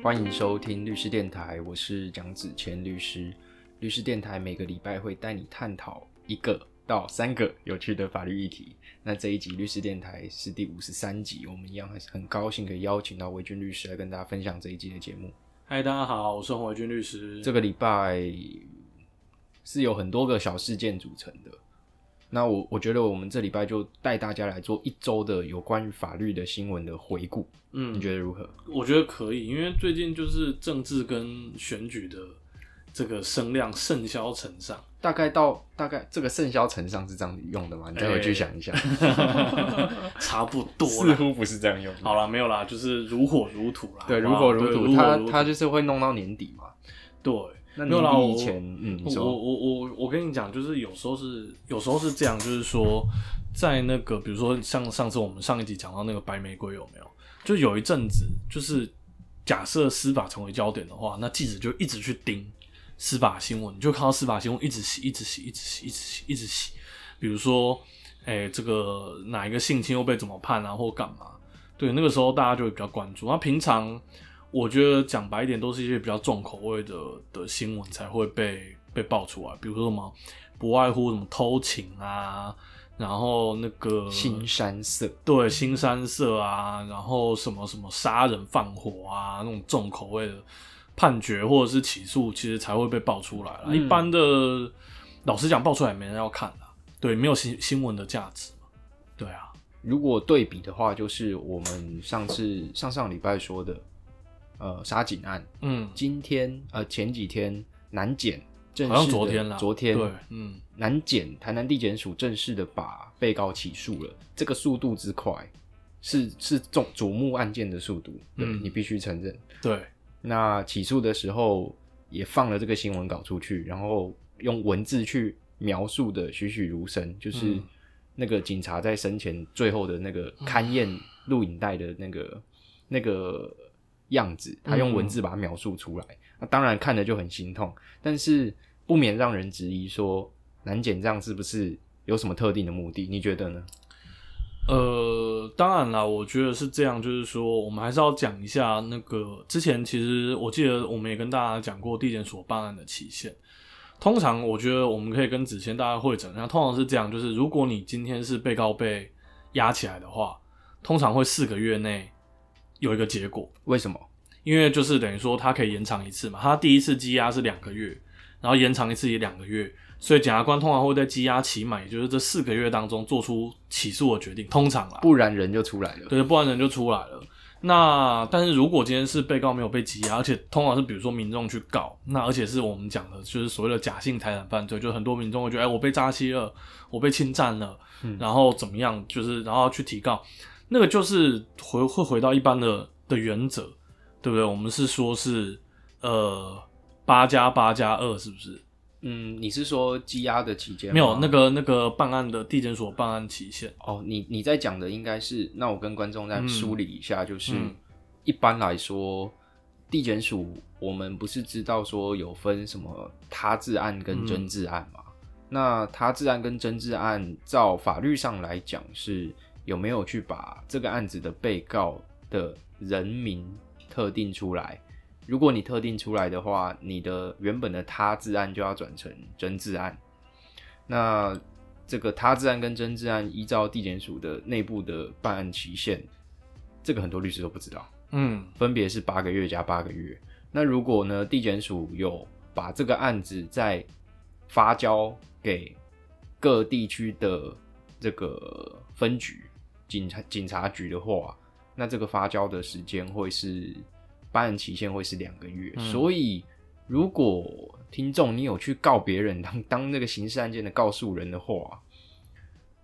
欢迎收听律师电台，我是蒋子谦律师。律师电台每个礼拜会带你探讨一个到三个有趣的法律议题。那这一集律师电台是第五十三集，我们一样还是很高兴可以邀请到维军律师来跟大家分享这一集的节目。嗨，大家好，我是洪维军律师。这个礼拜是有很多个小事件组成的。那我我觉得我们这礼拜就带大家来做一周的有关于法律的新闻的回顾。嗯，你觉得如何？我觉得可以，因为最近就是政治跟选举的这个声量甚嚣尘上。大概到大概这个甚嚣尘上是这样用的吗？你再回去想一下。差不多，似乎不是这样用。好了，没有啦，就是如火如荼啦。对，如火如荼。他他就是会弄到年底嘛。对。没有啦，以前嗯，我我我我跟你讲，就是有时候是有时候是这样，就是说在那个比如说像上次我们上一集讲到那个白玫瑰有没有？就有一阵子，就是假设司法成为焦点的话，那记者就一直去盯司法新闻，就看到司法新闻一直洗，一直洗，一直洗，一直洗，一直洗。比如说，哎，这个哪一个性侵又被怎么判啊，或干嘛？对，那个时候大家就会比较关注。那平常。我觉得讲白一点，都是一些比较重口味的的新闻才会被被爆出来，比如说什么，不外乎什么偷情啊，然后那个新山色，对，新山色啊，然后什么什么杀人放火啊，那种重口味的判决或者是起诉，其实才会被爆出来了。一般的，老实讲，爆出来没人要看的，对，没有新新闻的价值嘛，对啊。如果对比的话，就是我们上次上上礼拜说的。呃，杀警案，嗯，今天呃前几天南检正式昨天了，昨天对，嗯，南检台南地检署正式的把被告起诉了，这个速度之快，是是重瞩目案件的速度，对你必须承认，对，那起诉的时候也放了这个新闻稿出去，然后用文字去描述的栩栩如生，就是那个警察在生前最后的那个勘验录影带的那个那个。样子，他用文字把它描述出来，那当然看着就很心痛，但是不免让人质疑说，难检这样是不是有什么特定的目的？你觉得呢？呃，当然啦，我觉得是这样，就是说，我们还是要讲一下那个之前，其实我记得我们也跟大家讲过地检所办案的期限。通常，我觉得我们可以跟子谦大家会诊，那通常是这样，就是如果你今天是被告被押起来的话，通常会四个月内。有一个结果，为什么？因为就是等于说，他可以延长一次嘛。他第一次羁押是两个月，然后延长一次也两个月，所以检察官通常会在羁押期满，也就是这四个月当中做出起诉的决定。通常啊，不然人就出来了。对，不然人就出来了。那但是如果今天是被告没有被羁押，而且通常是比如说民众去告，那而且是我们讲的就是所谓的假性财产犯罪，就很多民众会觉得，哎，我被诈欺了，我被侵占了，然后怎么样，就是然后去提告。那个就是回会回到一般的的原则，对不对？我们是说，是呃八加八加二，是不是？嗯，你是说羁押的期间？没有，那个那个办案的地检所办案期限。哦，你你在讲的应该是，那我跟观众再梳理一下，就是一般来说，地检署我们不是知道说有分什么他治案跟真治案嘛？那他治案跟真治案，照法律上来讲是。有没有去把这个案子的被告的人名特定出来？如果你特定出来的话，你的原本的他治案就要转成真治案。那这个他治案跟真治案，依照地检署的内部的办案期限，这个很多律师都不知道。嗯，分别是八个月加八个月。那如果呢，地检署有把这个案子再发交给各地区的这个分局。警察警察局的话，那这个发交的时间会是办案期限会是两个月，所以如果听众你有去告别人 当当那个刑事案件的告诉人的话，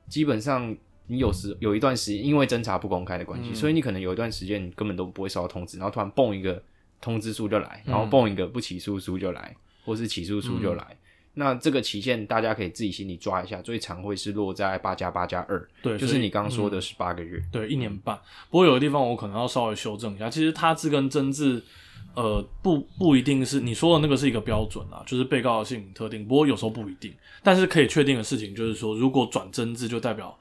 基本上你有时有一段时间因为侦查不公开的关系，所以你可能有一段时间你根本都不会收到通知，然后突然蹦一个通知书就来，然后蹦一个不起诉书就来，或是起诉书就来。那这个期限大家可以自己心里抓一下，最长会是落在八加八加二，对，就是你刚刚说的十八个月，对，一年半。不过有的地方我可能要稍微修正一下，其实他字跟真字，呃，不不一定是你说的那个是一个标准啊，就是被告的姓名特定。不过有时候不一定，但是可以确定的事情就是说，如果转真字，就代表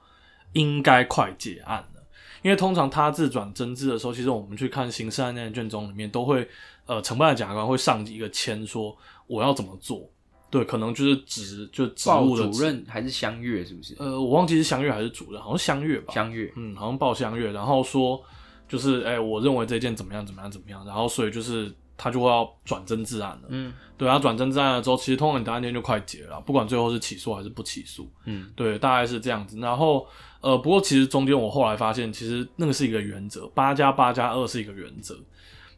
应该快结案了。因为通常他字转真字的时候，其实我们去看刑事案件卷宗里面都会，呃，承办的检察官会上一个签说我要怎么做。对，可能就是职就职务的主任还是相月，是不是？呃，我忘记是相月还是主任，好像相月吧。相月，嗯，好像报相月，然后说就是，哎、我认为这件怎么样怎么样怎么样，然后所以就是他就会要转侦治案了。嗯对，他转侦治案了之后，其实通常你的案件就快结了，不管最后是起诉还是不起诉。嗯，对，大概是这样子。然后呃，不过其实中间我后来发现，其实那个是一个原则，八加八加二是一个原则，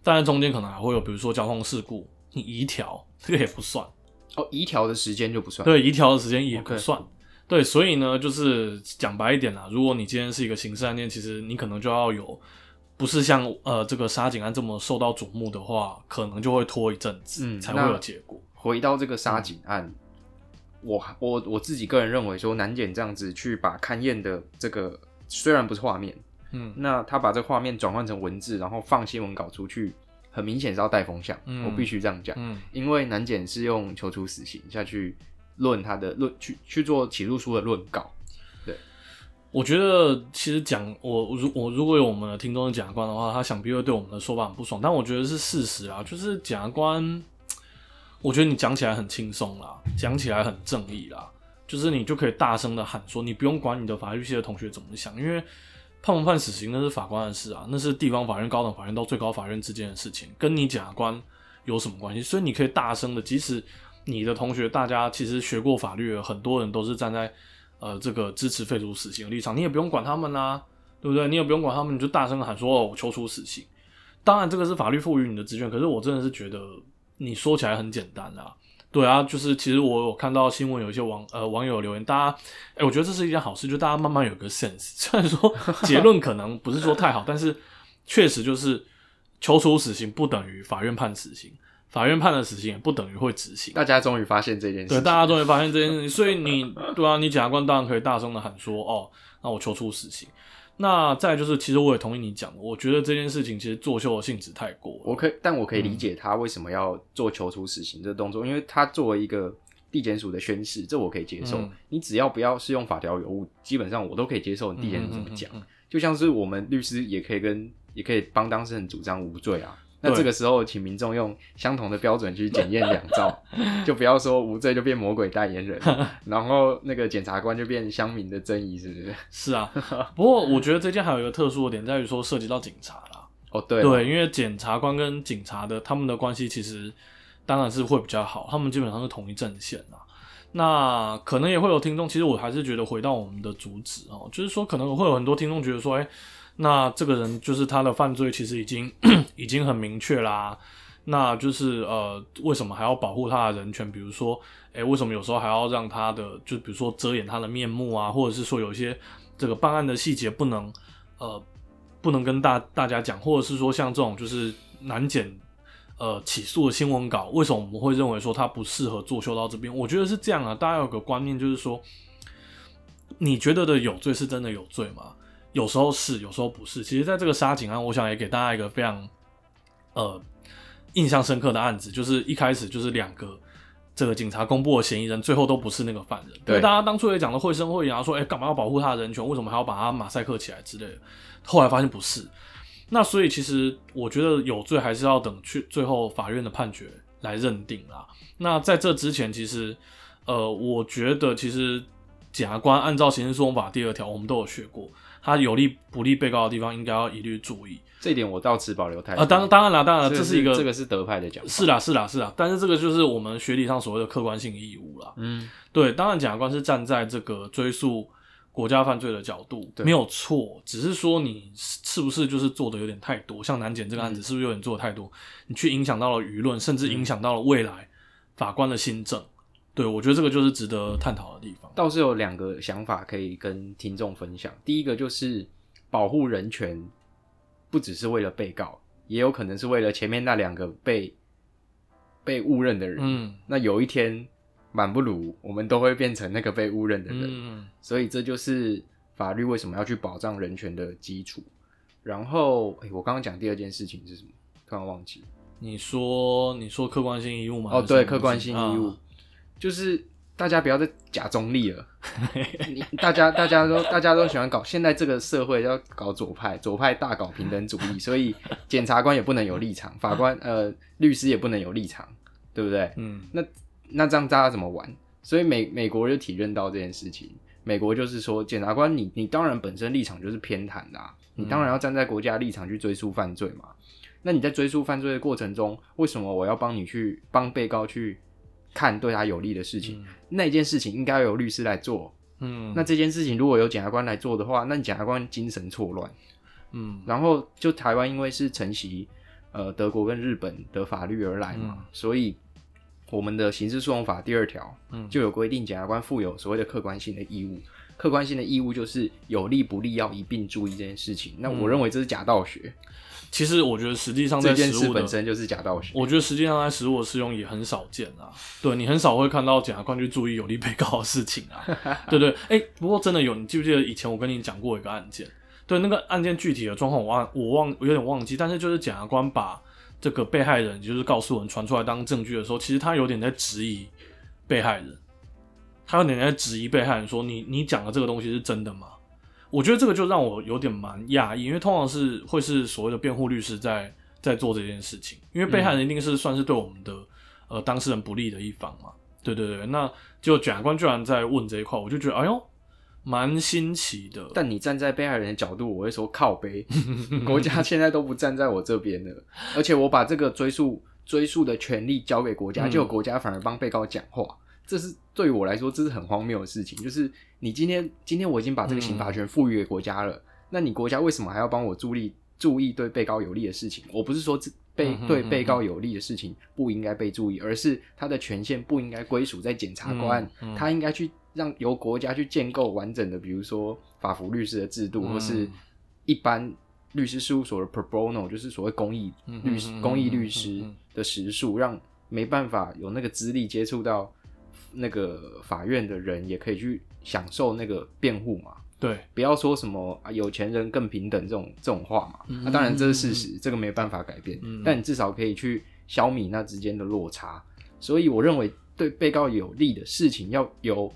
但是中间可能还会有，比如说交通事故，你移条这个也不算。哦，移调的时间就不算。，对，移调的时间也不算。对，所以呢，就是讲白一点啦，如果你今天是一个刑事案件，其实你可能就要有，不是像呃这个杀警案这么受到瞩目的话，可能就会拖一阵子、嗯才会有结果。回到这个杀警案，我我我自己个人认为说，南检这样子去把勘验的这个虽然不是画面，嗯那他把这画面转换成文字，然后放新闻稿出去，很明显是要带风向。嗯我必须这样讲，嗯因为南检是用求处死刑下去论他的论去去做起诉书的论稿。我觉得其实讲我如我如果有我们的听众的检察官的话，他想必会对我们的说法很不爽。但我觉得是事实啊，就是检察官，我觉得你讲起来很轻松啦，讲起来很正义啦，就是你就可以大声的喊说，你不用管你的法律系的同学怎么想，因为判不判死刑那是法官的事啊，那是地方法院、高等法院到最高法院之间的事情，跟你检察官有什么关系？所以你可以大声的，即使你的同学大家其实学过法律，很多人都是站在呃这个支持废除死刑的立场，你也不用管他们啦、对不对？你也不用管他们，你就大声的喊说哦，我求出死刑。当然，这个是法律赋予你的职权，可是我真的是觉得你说起来很简单啦。对啊，就是其实我有看到新闻，有一些网呃网友留言，大家哎、我觉得这是一件好事，就大家慢慢有个 sense。虽然说结论可能不是说太好，但是确实就是求处死刑不等于法院判死刑，法院判了死刑也不等于会执行。大家终于发现这件事对，大家终于发现这件事情，所以你对啊，你检察官当然可以大声的喊说，哦，那我求处死刑。那再就是，其实我也同意你讲，我觉得这件事情其实作秀的性质太过了。我可以，但我可以嗯理解他为什么要做求出死刑这个动作，因为他作为一个地检署的宣誓，这我可以接受。嗯你只要不要适用法条有误，基本上我都可以接受你地检署怎么讲。就像是我们律师也可以跟也可以帮当事人主张无罪啊。那对这个时候，请民众用相同的标准去检验两造，就不要说无罪就变魔鬼代言人，然后那个检察官就变乡民的争议，是不是？是啊，不过我觉得这件还有一个特殊的点在于说涉及到警察啦。哦，对对，因为检察官跟警察的他们的关系其实当然是会比较好，他们基本上是同一阵线啊。那可能也会有听众，其实我还是觉得回到我们的主旨哦，就是说可能会有很多听众觉得说，哎、那这个人就是他的犯罪其实已经 已经很明确啦，那就是呃，为什么还要保护他的人权？比如说，哎、为什么有时候还要让他的，就比如说遮掩他的面目啊，或者是说有一些这个办案的细节不能呃不能跟大大家讲，或者是说像这种就是难检呃起诉的新闻稿，为什么我们会认为说他不适合作秀到这边？我觉得是这样啊，大家有个观念就是说，你觉得的有罪是真的有罪吗？有时候是，有时候不是。其实，在这个杀警案，我想也给大家一个非常呃印象深刻的案子，就是一开始就是两个这个警察公布的嫌疑人，最后都不是那个犯人。对大家当初也讲的绘声绘影啊，说哎干嘛要保护他的人权？为什么还要把他马赛克起来之类的？后来发现不是。那所以其实我觉得有罪还是要等去最后法院的判决来认定啦。那在这之前，其实呃，我觉得其实检察官按照刑事诉讼法第二条，我们都有学过，他有利不利被告的地方应该要一律注意这一点我到持保留态度。啊。当当然了，当然这这是一个这个是德派的讲法，是啦是啦是啦，但是这个就是我们学理上所谓的客观性义务啦。嗯，对，当然检察官是站在这个追溯国家犯罪的角度，对没有错，只是说你是是不是就是做的有点太多，像南检这个案子是不是有点做的太多，你去影响到了舆论，甚至影响到了未来法官的新政。对，我觉得这个就是值得探讨的地方。倒是有两个想法可以跟听众分享。第一个就是保护人权，不只是为了被告，也有可能是为了前面那两个被被误认的人。嗯那有一天满不如我们都会变成那个被误认的人，嗯所以这就是法律为什么要去保障人权的基础。然后，诶我刚刚讲第二件事情是什么？突然忘记。你说你说客观性义务吗？哦，对，客观性义务，啊就是大家不要再假中立了。你 大家大家都大家都喜欢搞，现在这个社会要搞左派，左派大搞平等主义，所以检察官也不能有立场，法官呃律师也不能有立场，对不对？嗯那那这样大家怎么玩？所以美美国就体认到这件事情，美国就是说，检察官你你当然本身立场就是偏袒的、啊，你当然要站在国家立场去追诉犯罪嘛。那你在追诉犯罪的过程中，为什么我要帮你去帮被告去看对他有利的事情？那件事情应该由律师来做。嗯，那这件事情如果由检察官来做的话，那检察官精神错乱。嗯然后就台湾因为是承袭呃德国跟日本的法律而来嘛，嗯所以我们的刑事诉讼法第二条嗯就有规定，检察官负有所谓的客观性的义务。客观性的义务就是有利不利要一并注意这件事情。那我认为这是假道学，其实我觉得实际上在实务的事本身就是假道学。我觉得实际上在实物的适用也很少见啊，对你很少会看到检察官去注意有利被告的事情啊，对 对，哎、不过真的有，你记不记得以前我跟你讲过一个案件？对，那个案件具体的状况我忘我忘我有点忘记，但是就是检察官把这个被害人，就是告诉我们传出来当证据的时候，其实他有点在质疑被害人，他有点在质疑被害人说你你讲的这个东西是真的吗？我觉得这个就让我有点蛮讶异，因为通常是会是所谓的辩护律师在在做这件事情，因为被害人一定是算是对我们的、呃当事人不利的一方嘛。对对对，那就检察官居然在问这一块，我就觉得哎呦，蛮新奇的。但你站在被害人的角度，我会说靠背，国家 现在都不站在我这边了，而且我把这个追诉追诉的权利交给国家，嗯结果国家反而帮被告讲话，这是对于我来说这是很荒谬的事情。就是你今天今天我已经把这个刑罚权赋予给国家了，那你国家为什么还要帮我注意注意对被告有利的事情？我不是说这被对被告有利的事情不应该被注意，而是他的权限不应该归属在检察官，他应该去让由国家去建构完整的，比如说法服律师的制度，嗯或是一般律师事务所的 pro bono，就是所谓公益嗯律师、公益律师嗯的时数，让没办法有那个资历接触到那个法院的人，也可以去享受那个辩护嘛。对，不要说什么啊有钱人更平等这种这种话嘛，那、嗯当然这是事实，这个没办法改变，嗯。但你至少可以去消弭那之间的落差。所以我认为对被告有利的事情要由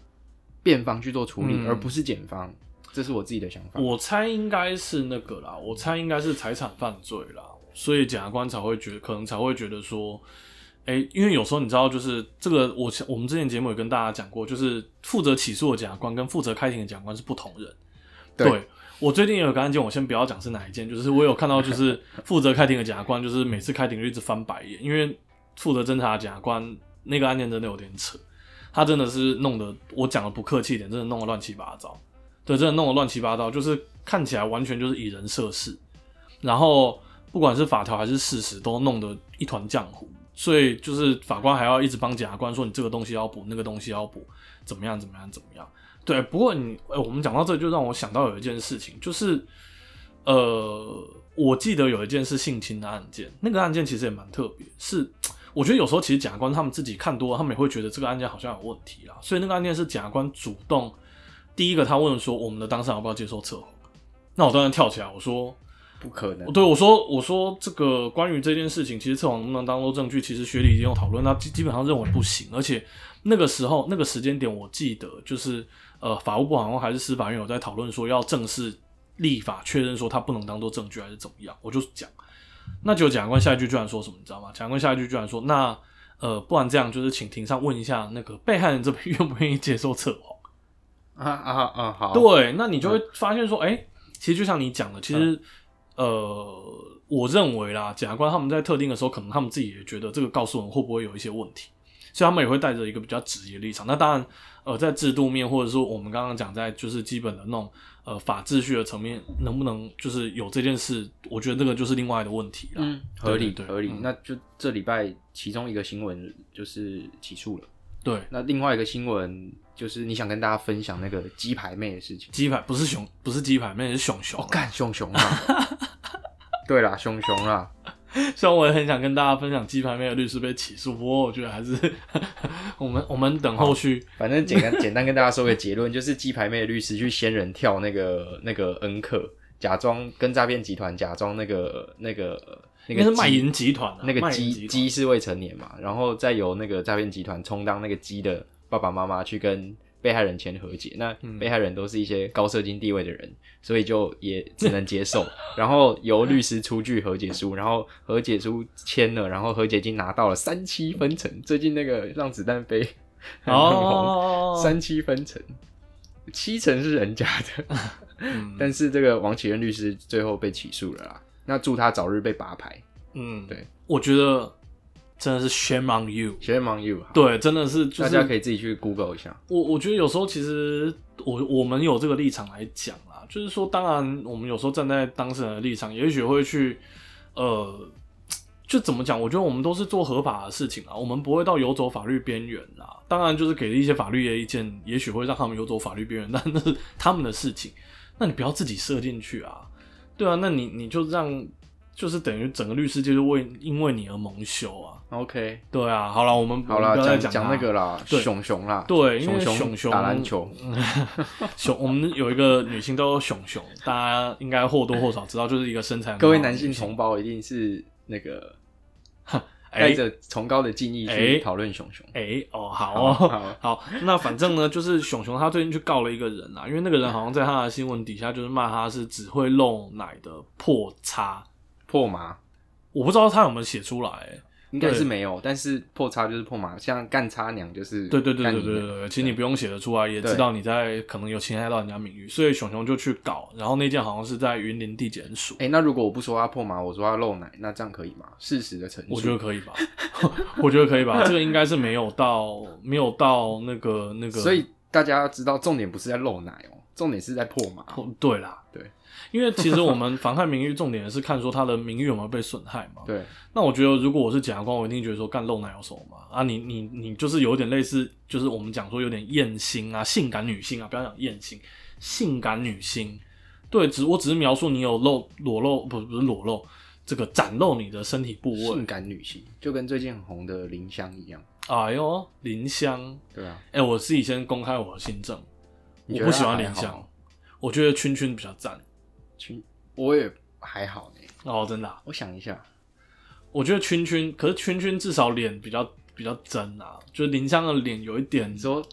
辩方去做处理，嗯。而不是检方，这是我自己的想法。我猜应该是那个啦，我猜应该是财产犯罪啦，所以检察官才会觉得，可能才会觉得说，哎、因为有时候你知道，就是这个，我我们之前节目也跟大家讲过，就是负责起诉的检察官跟负责开庭的检察官是不同人。对我最近也有个案件，我先不要讲是哪一件，就是我有看到，就是负责开庭的检察官，就是每次开庭就一直翻白眼，因为负责侦查的检察官那个案件真的有点扯，他真的是弄得我讲的不客气一点，真的弄得乱七八糟。对，真的弄得乱七八糟，就是看起来完全就是以人设事，然后不管是法条还是事实，都弄得一团浆糊。所以就是法官还要一直帮检察官说你这个东西要补，那个东西要补，怎么样怎么样怎么样。对，不过你，呃，我们讲到这就让我想到有一件事情，就是，呃，我记得有一件是性侵的案件，那个案件其实也蛮特别，是我觉得有时候其实检察官他们自己看多了，他们也会觉得这个案件好像有问题啦，所以那个案件是检察官主动，第一个他问说我们的当事人要不要接受测谎，那我当然跳起来我说，不可能，对我说我说这个关于这件事情，其实测谎能不能当做证据，其实学理已经有讨论，那基基本上认为不行，而且那个时候那个时间点，我记得就是呃法务部好像还是司法院有在讨论说要正式立法确认说它不能当做证据还是怎么样，我就讲，那结果检察官下一句居然说什么，你知道吗？检察官下一句居然说，那呃不然这样就是请庭上问一下那个被害人这边愿不愿意接受测谎。啊啊啊！好，对，那你就会发现说，哎、其实就像你讲的，其实、呃，我认为啦，检察官他们在特定的时候，可能他们自己也觉得这个告诉人会不会有一些问题，所以他们也会带着一个比较质疑的立场。那当然，呃，在制度面或者说我们刚刚讲在就是基本的那种呃法秩序的层面，能不能就是有这件事，我觉得这个就是另外的问题了。嗯，合理合理。嗯那就这礼拜其中一个新闻就是起诉了，对，那另外一个新闻就是你想跟大家分享那个鸡排妹的事情。鸡排不是熊，不是鸡排，妹是熊熊哦，。干熊熊啊！对啦，熊熊啦，虽然我也很想跟大家分享鸡排妹的律师被起诉，不过我觉得还是 我们我们等后续。反正简单简单跟大家说个结论，就是鸡排妹的律师去仙人跳那个那个恩客，假装跟诈骗集团假装那个那个那个是卖淫集团啊，那个鸡鸡是未成年嘛，然后再由那个诈骗集团充当那个鸡的爸爸妈妈去跟被害人签和解，那嗯被害人都是一些高社经地位的人，所以就也只能接受，然后由律师出具和解书，然后和解书签了，然后和解金拿到了三七分成。最近那个让子弹飞 很红，哦，三七分成，七成是人家的，嗯但是这个王启任律师最后被起诉了啦。那祝他早日被拔牌。嗯，对，我觉得真的是 shame on you。Shame on you，对，真的是就是大家可以自己去 Google 一下。我我觉得有时候其实我我们有这个立场来讲啦，就是说，当然我们有时候站在当事人的立场，也许会去呃，就怎么讲？我觉得我们都是做合法的事情啊，我们不会到游走法律边缘啦。当然，就是给了一些法律的意见，也许会让他们游走法律边缘，但那是他们的事情。那你不要自己设进去啊，对啊，那你你就让。就是等于整个律师界就为因为你而蒙羞啊，OK，对啊，好了，我们好啦，我们不要再讲讲那个啦，对熊熊啦，对，因为熊熊熊打篮球，熊，我们有一个女性叫做熊熊，大家应该或多或少知道，就是一个身材各位男性同胞一定是那个带哎着崇高的敬意哎。去讨论熊熊。哎哦好好哦好好，那反正呢，就是熊熊他最近去告了一个人啊，因为那个人好像在他的新闻底下就是骂他是只会漏奶的破叉，破麻。我不知道他有没有写出来、欸应该是没有，但是破叉就是破麻，像干叉娘就是对对对对对对对，其实你不用写得出来，也知道你在可能有侵害到人家名誉，所以熊熊就去搞，然后那件好像是在云林地检署。哎、那如果我不说他破麻，我说他漏奶，那这样可以吗？事实的陈述，我觉得可以吧，我觉得可以吧，这个应该是没有到没有到那个那个，所以大家要知道，重点不是在漏奶哦，重点是在破麻。哦对啦，对，因为其实我们妨害名誉重点是看说他的名誉有没有被损害嘛。对，那我觉得如果我是检察官，我一定觉得说干露奶有什么嘛？啊你，你你就是有点类似，就是我们讲说有点艳星啊，性感女性啊，不要讲艳星，性感女星。对，只我只是描述你有露裸露，不不是裸露，这个展露你的身体部位性。感女性就跟最近很红的林香一样，哎呦，林香，对啊，哎、我自己先公开我的心证，我不喜欢林香，我觉得圈圈比较赞。群我也还好呢。哦，真的啊、我想一下，我觉得圈圈，可是圈圈至少脸比较比较真啊，就是林湘的脸有一点你说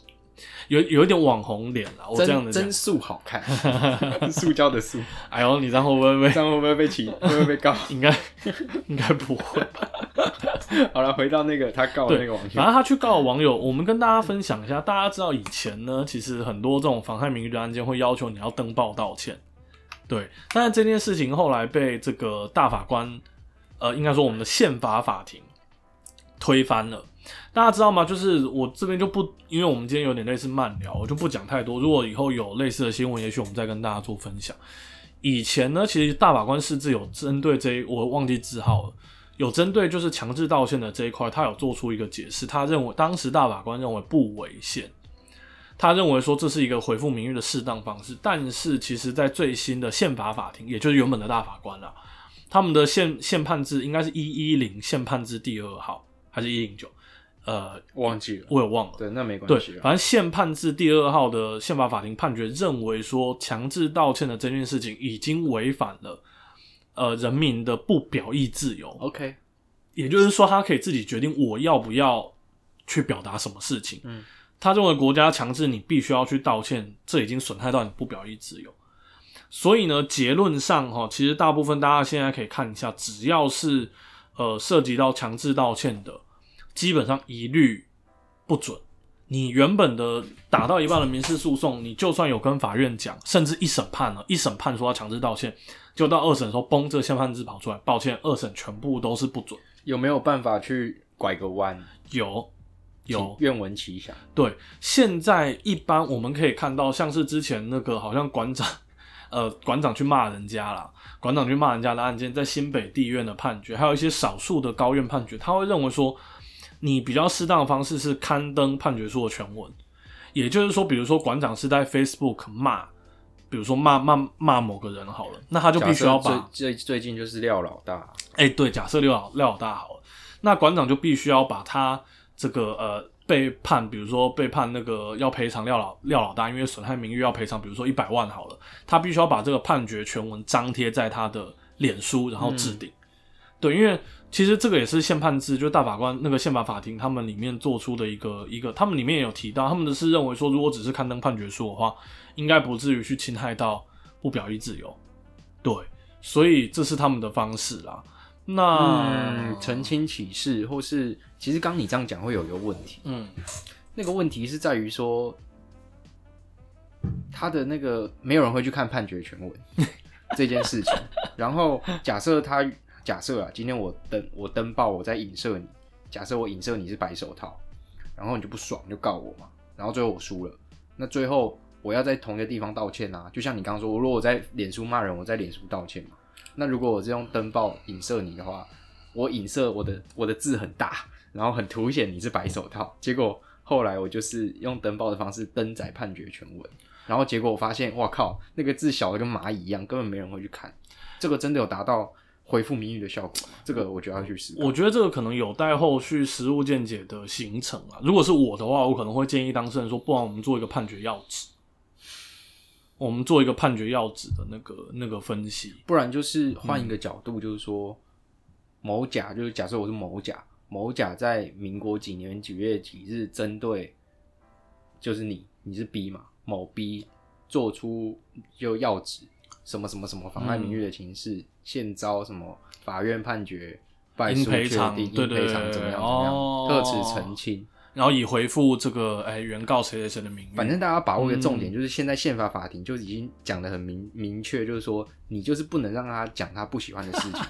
有有一点网红脸啊，我这样的真真。素好看，塑胶的素，哎呦，你这样会不会被？这？样会不会被起？会不会被告 应该应该不会吧？好了，回到那个他告的那个网友反，正他去告网友，我们跟大家分享一下。大家知道以前呢，其实很多这种妨害名誉的案件会要求你要登报道歉，对。但是这件事情后来被这个大法官，呃，应该说我们的宪法法庭推翻了。大家知道吗？就是我这边就不，因为我们今天有点类似慢聊，我就不讲太多。如果以后有类似的新闻，也许我们再跟大家做分享。以前呢，其实大法官释字有针对这一，我忘记字号了。有针对就是强制道歉的这一块，他有做出一个解释。他认为当时大法官认为不违宪，他认为说这是一个回复名誉的适当方式。但是其实，在最新的宪法法庭，也就是原本的大法官啦，他们的宪宪判制应该是一一零宪判制第二号还是一零九？呃，忘记了，我也忘了。对，那没关对系，啊。反正宪判制第二号的宪法法庭判决认为说，强制道歉的这件事情已经违反了呃人民的不表意自由。OK，也就是说，他可以自己决定我要不要去表达什么事情。嗯，他认为国家强制你必须要去道歉，这已经损害到你不表意自由。所以呢，结论上哈，其实大部分大家现在可以看一下，只要是呃涉及到强制道歉的，基本上一律不准。你原本的打到一半的民事诉讼，你就算有跟法院讲，甚至一审判了，一审判说要强制道歉，就到二审的时候，崩这个宪判字跑出来，抱歉，二审全部都是不准。有没有办法去拐个弯？有有。请，愿闻其详。对，现在一般我们可以看到，像是之前那个好像馆长，呃，馆长去骂人家啦，馆长去骂人家的案件，在新北地院的判决，还有一些少数的高院判决，他会认为说，你比较适当的方式是刊登判决书的全文，也就是说，比如说馆长是在 Facebook 骂，比如说骂骂骂某个人好了，那他就必须要把最最近就是廖老大，哎、对，假设廖老廖老大好了，那馆长就必须要把他这个呃被判，比如说被判那个要赔偿廖老廖老大，因为损害名誉要赔偿，比如说一百万好了，他必须要把这个判决全文张贴在他的脸书，然后置顶。对，因为其实这个也是宪判制，就大法官那个宪法法庭他们里面做出的一个一个，他们里面也有提到，他们的是认为说，如果只是刊登判决书的话，应该不至于去侵害到不表意自由。对，所以这是他们的方式啦。那嗯，澄清启事，或是其实刚你这样讲会有一个问题，嗯那个问题是在于说，他的那个没有人会去看判决全文这件事情。然后假设他假设啊，今天我登我登报我在影射你，假设我影射你是白手套，然后你就不爽就告我嘛，然后最后我输了，那最后我要在同一个地方道歉啊，就像你刚刚说，如果我在脸书骂人，我在脸书道歉嘛。那如果我是用登报影射你的话，我影射我的我的字很大，然后很凸显你是白手套，结果后来我就是用登报的方式登载判决全文，然后结果我发现，哇靠，那个字小的跟蚂蚁一样，根本没人会去看。这个真的有达到回复民意的效果？这个我觉得要去试。我觉得这个可能有待后续实务见解的形成啊。如果是我的话，我可能会建议当事人说，不然我们做一个判决要旨，我们做一个判决要旨的那个那个分析。不然就是换一个角度，就是说某甲，就是假设我是某甲，某甲在民国几年几月几日针对，就是你，你是 B 嘛，某 B 做出就要旨什么什么什么妨碍名誉的情事，现遭什么法院判决败诉确赔偿赔偿怎么样怎么样，哦特此澄清。然后以回复这个哎原告谁谁谁的名誉，反正大家把握一个重嗯。点，就是现在宪法法庭就已经讲的很明明确，就是说你就是不能让他讲他不喜欢的事情，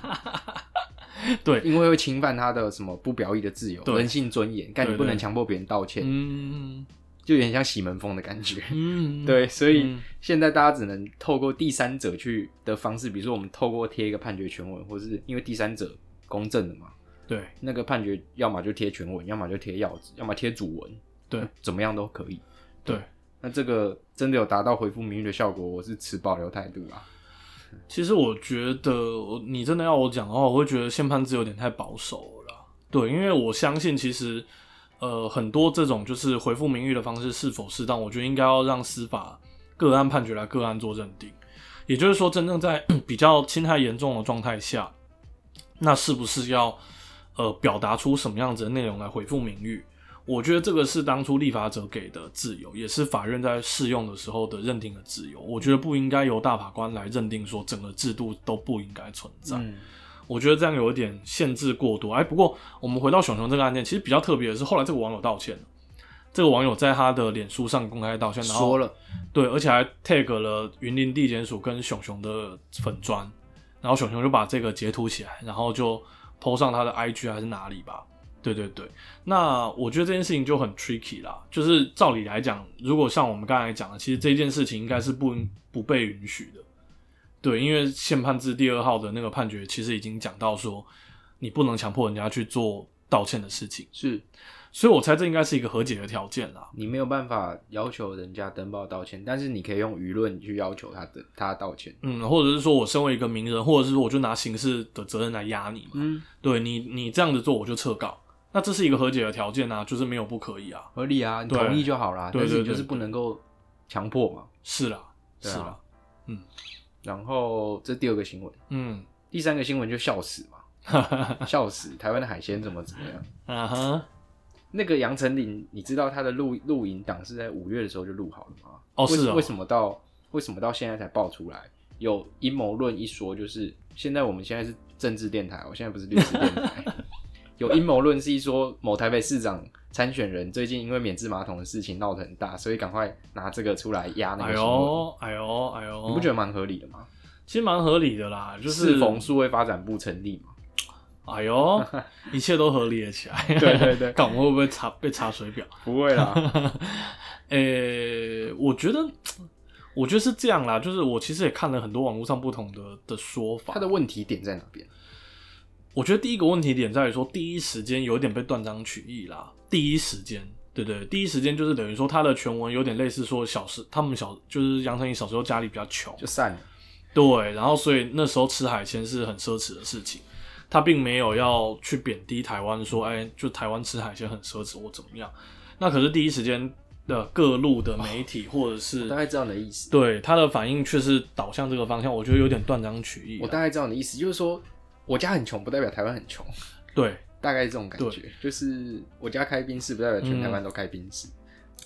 对，因为会侵犯他的什么不表意的自由、人性尊严，但你不能强迫别人道歉，嗯。就有点像洗门风的感觉。嗯，对，所以嗯。现在大家只能透过第三者去的方式，比如说我们透过贴一个判决全文，或是因为第三者公正的嘛，对那个判决要么就贴全文，要么就贴要旨，要么贴主文，对怎么样都可以。对。那这个真的有达到回复名誉的效果，我是持保留态度啊。其实我觉得，你真的要我讲的话，我会觉得宪判制有点太保守了啦。对，因为我相信其实，呃，很多这种就是回复名誉的方式是否适当，我觉得应该要让司法个案判决来个案做认定。也就是说，真正在 比较侵害严重的状态下，那是不是要呃表达出什么样子的内容来回复名誉？我觉得这个是当初立法者给的自由，也是法院在适用的时候的认定的自由。我觉得不应该由大法官来认定说整个制度都不应该存在。嗯，我觉得这样有一点限制过多。哎，不过我们回到熊熊这个案件，其实比较特别的是，后来这个网友道歉了。这个网友在他的脸书上公开道歉，然后说了，对，而且还 tag 了云林地检署跟熊熊的粉砖，然后熊熊就把这个截图起来，然后就投上他的 IG 还是哪里吧。对对对，那我觉得这件事情就很 tricky 啦。就是照理来讲，如果像我们刚才讲的，其实这件事情应该是不不被允许的。对，因为宪判制第二号的那个判决其实已经讲到说，你不能强迫人家去做道歉的事情，是所以我猜这应该是一个和解的条件啦。你没有办法要求人家登报道歉，但是你可以用舆论去要求他的他道歉。嗯，或者是说我身为一个名人，或者是说我就拿刑事的责任来压你嘛。嗯，对你，你这样子做我就撤告，那这是一个和解的条件啊，就是没有不可以啊。合理啊，你同意就好啦。对对对但是你就是不能够强迫嘛。是啦，是啦，然后这第二个新闻，嗯，第三个新闻就笑死嘛，笑死！台湾的海鲜怎么怎么样？啊哈，那个杨丞琳，你知道他的录录影档是在五月的时候就录好了吗？哦是哦为为什么到为什么到现在才爆出来？有阴谋论一说，就是现在我们现在是政治电台，我现在不是律师电台。有阴谋论是一说某台北市长参选人最近因为免治马桶的事情闹得很大，所以赶快拿这个出来压那哎个新闻。呦，哎呦，哎呦，你不觉得蛮合理的吗？其实蛮合理的啦？就是适逢数位发展部成立嘛。哎呦，一切都合理了起来。对对对看我们会不会查被查水表？不会啦，诶、我觉得，我觉得是这样啦。就是我其实也看了很多网络上不同的的说法。他的问题点在哪边？我觉得第一个问题点在于说，第一时间有点被断章取义啦。第一时间，对对，第一时间就是等于说他的全文有点类似说小时他们小就是杨丞琳小时候家里比较穷，就散了。对，然后所以那时候吃海鲜是很奢侈的事情，他并没有要去贬低台湾，说哎，就台湾吃海鲜很奢侈或怎么样。那可是第一时间的各路的媒体或者是、我大概知道你的意思。对他的反应却是导向这个方向，我觉得有点断章取义啊。我大概知道你的意思，就是说，我家很穷，不代表台湾很穷，对，大概是这种感觉。就是我家开宾室，不代表全台湾都开宾士，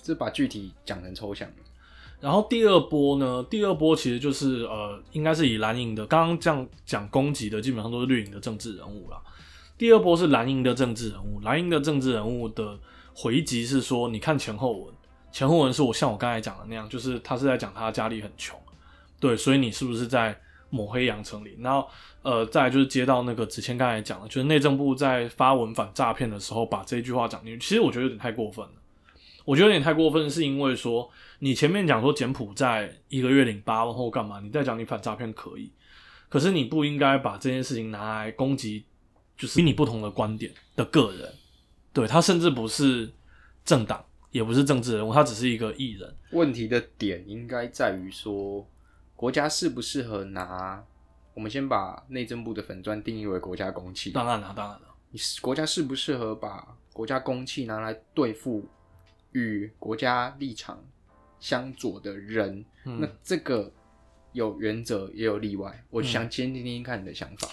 这把具体讲成抽象了。然后第二波呢？第二波其实就是呃，应该是以蓝营的，刚刚这样讲攻击的，基本上都是绿营的政治人物啦。第二波是蓝营的政治人物，蓝营的政治人物的回击是说，你看前后文，前后文是我像我刚才讲的那样，就是他是在讲他家里很穷，对，所以你是不是在抹黑杨丞琳？然后呃，再就是接到那个子谦刚才讲的，就是内政部在发文反诈骗的时候把这句话讲进去，其实我觉得有点太过分了。我觉得有点太过分，是因为说你前面讲说柬埔寨一个月领八万或干嘛，你再讲你反诈骗可以，可是你不应该把这件事情拿来攻击，就是与你不同的观点的个人，对他甚至不是政党，也不是政治人物，他只是一个艺人。问题的点应该在于说，国家适不适合拿？我们先把内政部的粉砖定义为国家公器。当然了，当然了，你国家适不适合把国家公器拿来对付？与国家立场相左的人，那这个有原则也有例外。我想先听听看你的想法。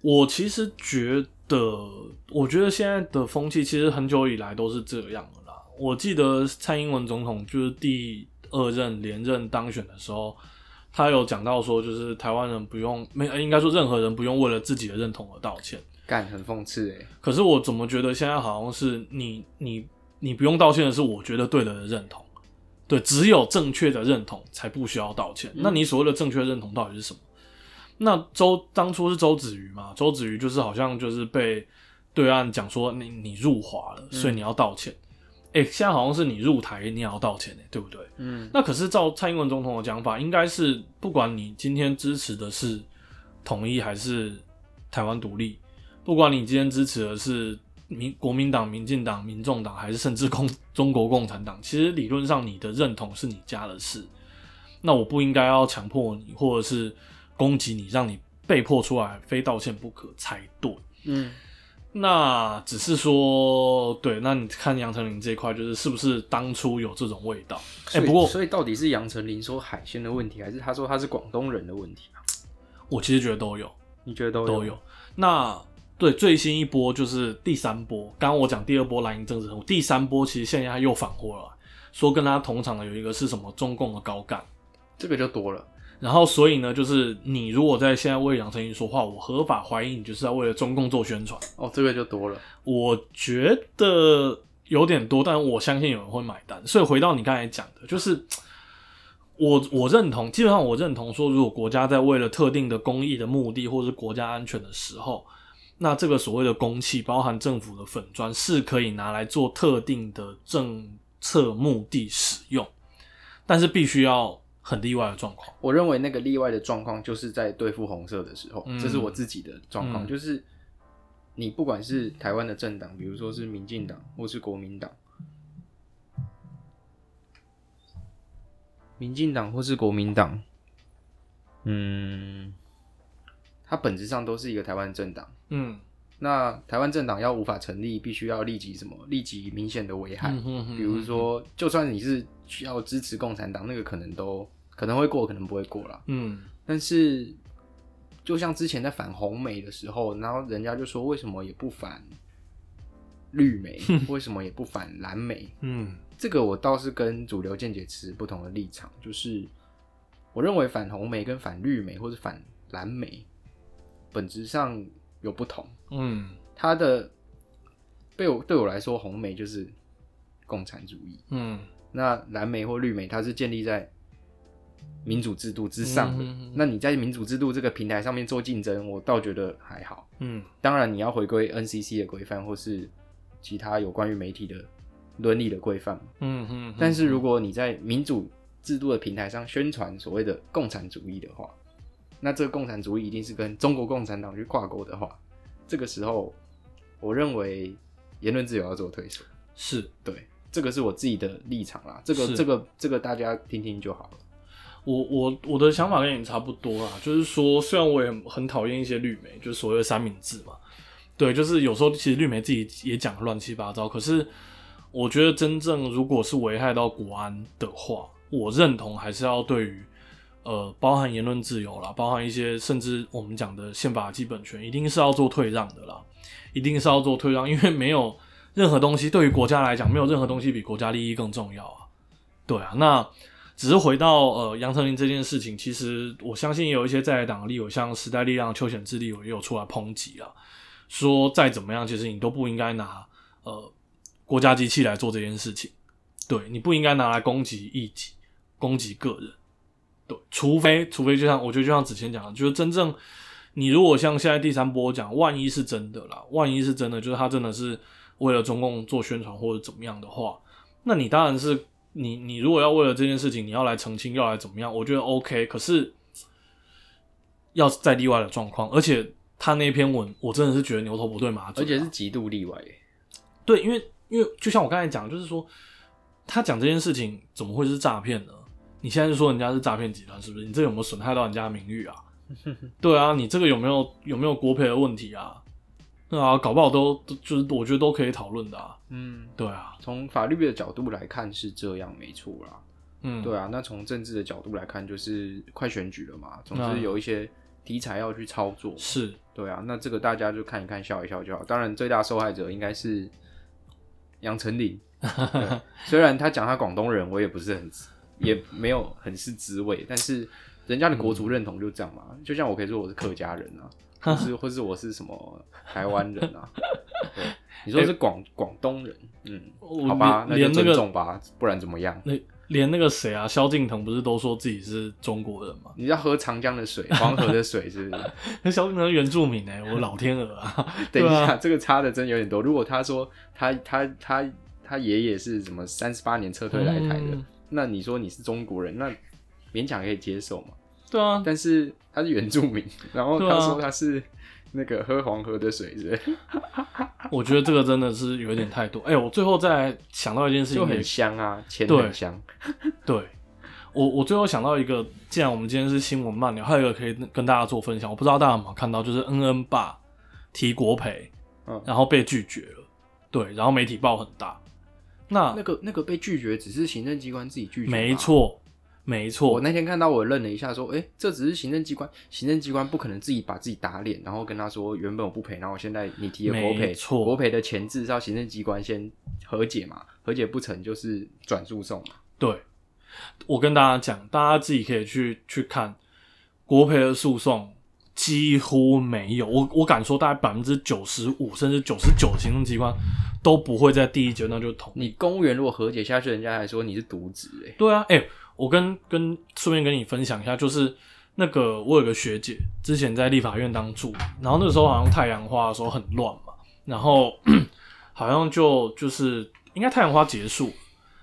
我其实觉得，我觉得现在的风气其实很久以来都是这样的啦。我记得蔡英文总统就是第二任连任当选的时候，他有讲到说，就是台湾人不用没，应该说任何人不用为了自己的认同而道歉。干，很讽刺哎。可是我怎么觉得现在好像是你你。你不用道歉的是我觉得对的认同，对，只有正确的认同才不需要道歉。那你所谓的正确认同到底是什么？那周当初是周子瑜嘛？周子瑜就是好像就是被对岸讲说你你入华了，所以你要道歉。哎，现在好像是你入台你也要道歉哎，对不对？嗯。那可是照蔡英文总统的讲法，应该是不管你今天支持的是统一还是台湾独立，不管你今天支持的是。民国民党、民进党、民众党，还是甚至共中国共产党，其实理论上你的认同是你家的事，那我不应该要强迫你，或者是攻击你，让你被迫出来非道歉不可才对。嗯，那只是说，对，那你看杨丞琳这一块，就是是不是当初有这种味道？哎，不过所以到底是杨丞琳说海鲜的问题，还是他说他是广东人的问题我其实觉得都有，你觉得都有都有？那。对，最新一波就是第三波。刚刚我讲第二波蓝营政治人物，第三波其实现在他又反货了，说跟他同场的有一个是什么中共的高干，这个就多了。然后所以呢，就是你如果在现在为杨丞琳说话，我合法怀疑你就是在为了中共做宣传。哦，这个就多了。我觉得有点多，但我相信有人会买单。所以回到你刚才讲的，就是我我认同，基本上我认同说，如果国家在为了特定的公益的目的或者是国家安全的时候。那这个所谓的公器，包含政府的粉砖，是可以拿来做特定的政策目的使用，但是必须要很例外的状况。我认为那个例外的状况，就是在对付红色的时候，这是我自己的状况，就是你不管是台湾的政党，比如说是民进党或是国民党，民进党或是国民党，嗯。它本质上都是一个台湾政党，嗯，那台湾政党要无法成立，必须要立即什么？立即明显的危害，比如说，就算你是需要支持共产党，那个可能都可能会过，可能不会过了，嗯。但是，就像之前在反红美的时候，然后人家就说，为什么也不反绿美？为什么也不反蓝美？嗯，这个我倒是跟主流见解持不同的立场，就是我认为反红梅跟反绿梅或者反蓝美。本质上有不同，嗯，它的被我对我来说，红梅就是共产主义，嗯，那蓝莓或绿莓，它是建立在民主制度之上的。那你在民主制度这个平台上面做竞争，我倒觉得还好，嗯，当然你要回归 NCC 的规范或是其他有关于媒体的伦理的规范，嗯嗯，但是如果你在民主制度的平台上宣传所谓的共产主义的话，那这个共产主义一定是跟中国共产党去挂钩的话，这个时候，我认为言论自由要做推手。是对，这个是我自己的立场啦。这个、这个、这个大家听听就好了。我、我、我的想法跟你差不多啦，就是说，虽然我也很讨厌一些绿媒，就是所谓的三明治嘛，对，就是有时候其实绿媒自己也讲乱七八糟。可是，我觉得真正如果是危害到国安的话，我认同还是要对于。呃，包含言论自由啦，包含一些甚至我们讲的宪法基本权，一定是要做退让的啦，一定是要做退让，因为没有任何东西对于国家来讲，没有任何东西比国家利益更重要啊。对啊，那只是回到呃杨丞琳这件事情，其实我相信有一些在党的立委，像时代力量邱显智立委也有出来抨击啊，说再怎么样，其实你都不应该拿呃国家机器来做这件事情，对你不应该拿来攻击异己、攻击个人。对，除非除非就像我觉得就像子谦讲的，就是真正你如果像现在第三波讲，万一是真的啦，万一是真的，就是他真的是为了中共做宣传或者怎么样的话，那你当然是你你如果要为了这件事情你要来澄清，要来怎么样，我觉得 OK。可是要在例外的状况，而且他那篇文我真的是觉得牛头不对马嘴啊，而且是极度例外。对，因为因为就像我刚才讲，就是说他讲这件事情怎么会是诈骗呢？你现在就说人家是诈骗集团，是不是？你这有没有损害到人家的名誉啊？对啊，你这个有没有有没有国赔的问题啊？对啊，搞不好都都就是我觉得都可以讨论的啊。嗯，对啊，从法律的角度来看是这样，没错啦。嗯，对啊，那从政治的角度来看，就是快选举了嘛，总嗯之有一些题材要去操作。是，对啊，那这个大家就看一看，笑一笑就好。当然，最大受害者应该是杨丞琳。对 虽然他讲他广东人，我也不是很，也没有很是滋味，但是人家的国族认同就这样嘛。就像我可以说我是客家人啊，或是或是我是什么台湾人啊。对，你说是广广东人，嗯，好吧，那就尊重吧，不然怎么样？那连那个谁啊，萧敬腾不是都说自己是中国人吗？你要喝长江的水，黄河的水是不是？那 萧敬腾是原住民哎、我老天鹅啊！等一对啊下，这个差的真有点多。如果他说他他他他爷爷是什么三十八年撤退来台的，嗯那你说你是中国人，那勉强可以接受嘛？对啊，但是他是原住民，然后他说他是那个喝黄河的水，是不是我觉得这个真的是有点太多。哎、我最后再想到一件事情，就很香啊，钱对很香。对我，我最后想到一个，既然我们今天是新闻慢聊，还有一个可以跟大家做分享。我不知道大家有没有看到，就是恩恩爸提国培，嗯然后被拒绝了，对，然后媒体报很大。那那个那个被拒绝，只是行政机关自己拒绝，没。错，没错我，那天看到，我愣了一下，说：“哎、这只是行政机关，行政机关不可能自己把自己打脸，然后跟他说原本我不赔，然后现在你提了国赔，错国赔的前置是要行政机关先和解嘛，和解不成就是转诉讼嘛。对。我跟大家讲，大家自己可以去去看国赔的诉讼，几乎没有。我我敢说，大概百分之九十五甚至九十九的行政机关都不会在第一阶段就同意。你公务员如果和解下去，人家还说你是渎职，哎，对啊，哎、我跟跟顺便跟你分享一下，就是那个我有个学姐，之前在立法院当助理，然后那个时候好像太阳花的时候很乱嘛，然后 好像就就是应该太阳花结束，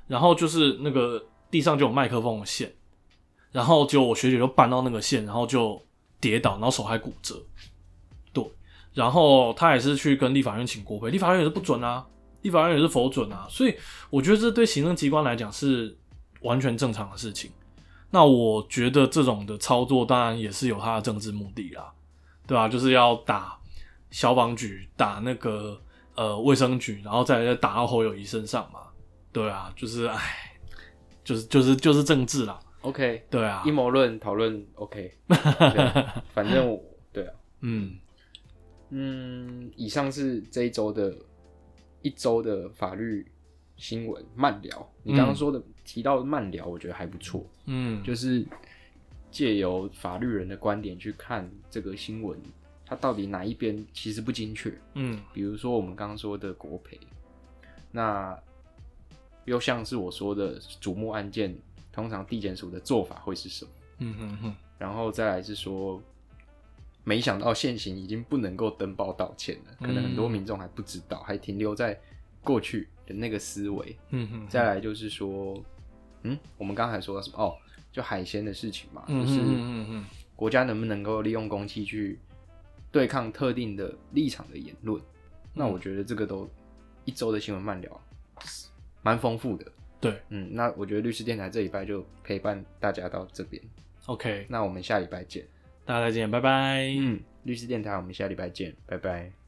然后就是那个地上就有麦克风的线，然后就我学姐就搬到那个线，然后就跌倒，然后手还骨折，对，然后他也是去跟立法院请国赔，立法院也是不准啊，立法院也是否准啊，所以我觉得这对行政机关来讲是完全正常的事情。那我觉得这种的操作当然也是有他的政治目的啦，对吧、就是要打消防局，打那个呃卫生局，然后再再打到侯友谊身上嘛，对啊，就是唉，就是就是就是政治啦，OK，对啊。阴，谋论讨论 OK，对 反正我对啊，嗯。嗯，以上是这一周的一周的法律新闻慢聊。你刚刚说的、提到的慢聊，我觉得还不错，嗯，就是借由法律人的观点去看这个新闻，它到底哪一边其实不精确。嗯。比如说我们刚刚说的国赔，那又像是我说的瞩目案件，通常地检署的做法会是什么？嗯哼哼，然后再来是说，没想到现行已经不能够登报道歉了，可能很多嗯民众还不知道，还停留在过去的那个思维。嗯哼，再来就是说，嗯，我们刚才说到什么？哦，就海鲜的事情嘛，就是嗯嗯国家能不能够利用公器去对抗特定的立场的言论？那我觉得这个都一周的新闻慢聊，蛮丰富的。对嗯，那我觉得律师电台这礼拜就陪伴大家到这边，，OK，那我们下礼拜见。大家再见，拜拜。嗯，律师电台，我们下礼拜见，拜拜。